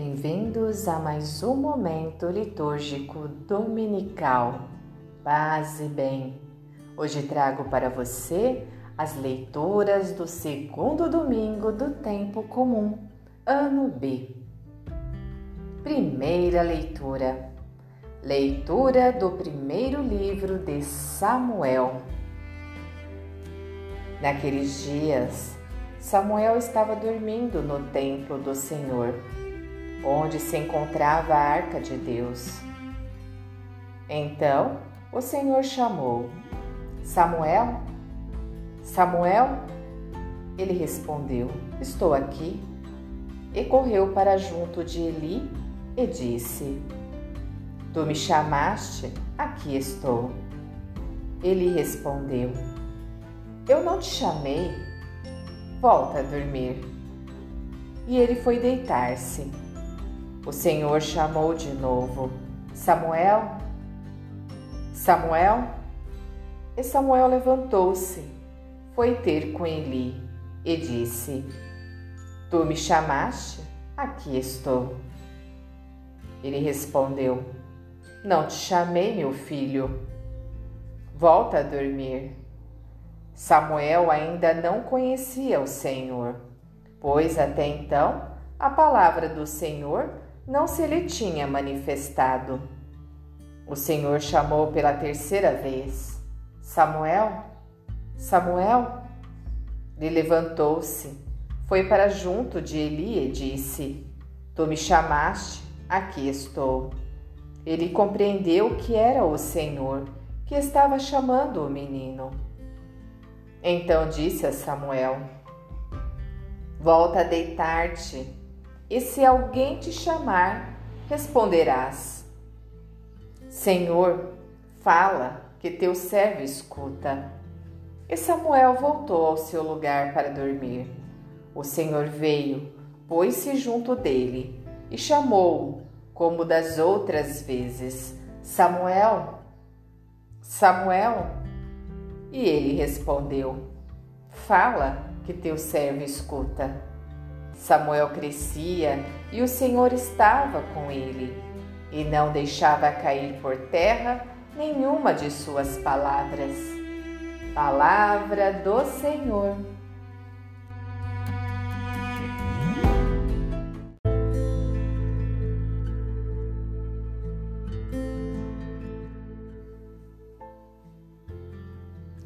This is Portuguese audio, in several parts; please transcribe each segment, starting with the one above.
Bem-vindos a mais um momento litúrgico dominical. Paz e bem. Hoje trago para você as leituras do segundo domingo do tempo comum, ano B. Primeira leitura. Leitura do primeiro livro de Samuel. Naqueles dias, Samuel estava dormindo no templo do Senhor onde se encontrava a arca de Deus. Então o Senhor chamou: Samuel? Samuel? Ele respondeu: Estou aqui. E correu para junto de Eli e disse: Tu me chamaste? Aqui estou. Ele respondeu: Eu não te chamei. Volta a dormir. E ele foi deitar-se. O Senhor chamou de novo: Samuel, Samuel. E Samuel levantou-se, foi ter com Eli e disse: Tu me chamaste? Aqui estou. Ele respondeu: Não te chamei, meu filho. Volta a dormir. Samuel ainda não conhecia o Senhor, pois até então a palavra do Senhor não se lhe tinha manifestado. O Senhor chamou pela terceira vez: Samuel, Samuel. Ele levantou-se, foi para junto de Eli e disse: Tu me chamaste, aqui estou. Ele compreendeu que era o Senhor que estava chamando o menino. Então disse a Samuel: Volta a deitar-te e se alguém te chamar, responderás: Senhor, fala, que teu servo escuta. E Samuel voltou ao seu lugar para dormir. O Senhor veio, pôs-se junto dele e chamou-o, como das outras vezes: Samuel, Samuel. E ele respondeu: Fala, que teu servo escuta. Samuel crescia e o Senhor estava com ele, e não deixava cair por terra nenhuma de suas palavras. Palavra do Senhor.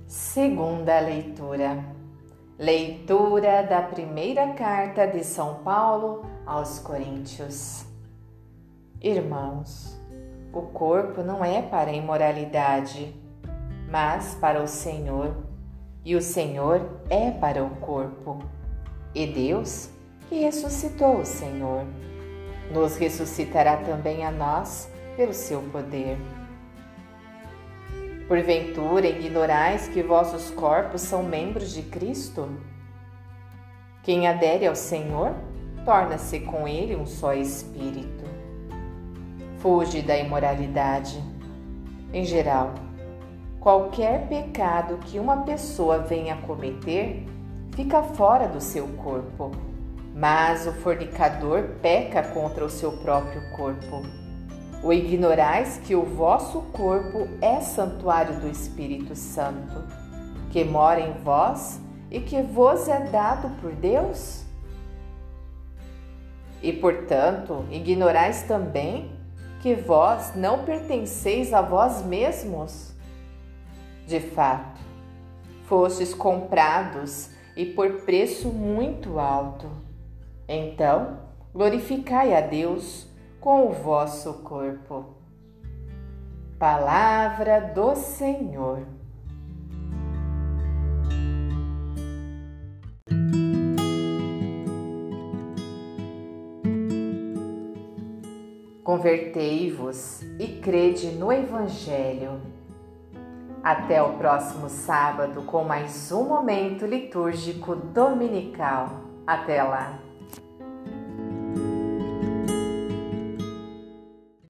Segunda leitura. Leitura da primeira carta de São Paulo aos Coríntios. Irmãos, o corpo não é para a imoralidade, mas para o Senhor, e o Senhor é para o corpo. E Deus, que ressuscitou o Senhor, nos ressuscitará também a nós pelo seu poder. Porventura ignorais que vossos corpos são membros de Cristo? Quem adere ao Senhor, torna-se com ele um só espírito. Fuge da imoralidade. Em geral, qualquer pecado que uma pessoa venha cometer fica fora do seu corpo, mas o fornicador peca contra o seu próprio corpo. O ignorais que o vosso corpo é santuário do Espírito Santo, que mora em vós e que vos é dado por Deus? E portanto, ignorais também que vós não pertenceis a vós mesmos? De fato, fostes comprados e por preço muito alto. Então, glorificai a Deus com o vosso corpo. Palavra do Senhor. Convertei-vos e crede no Evangelho. Até o próximo sábado com mais um momento litúrgico dominical. Até lá!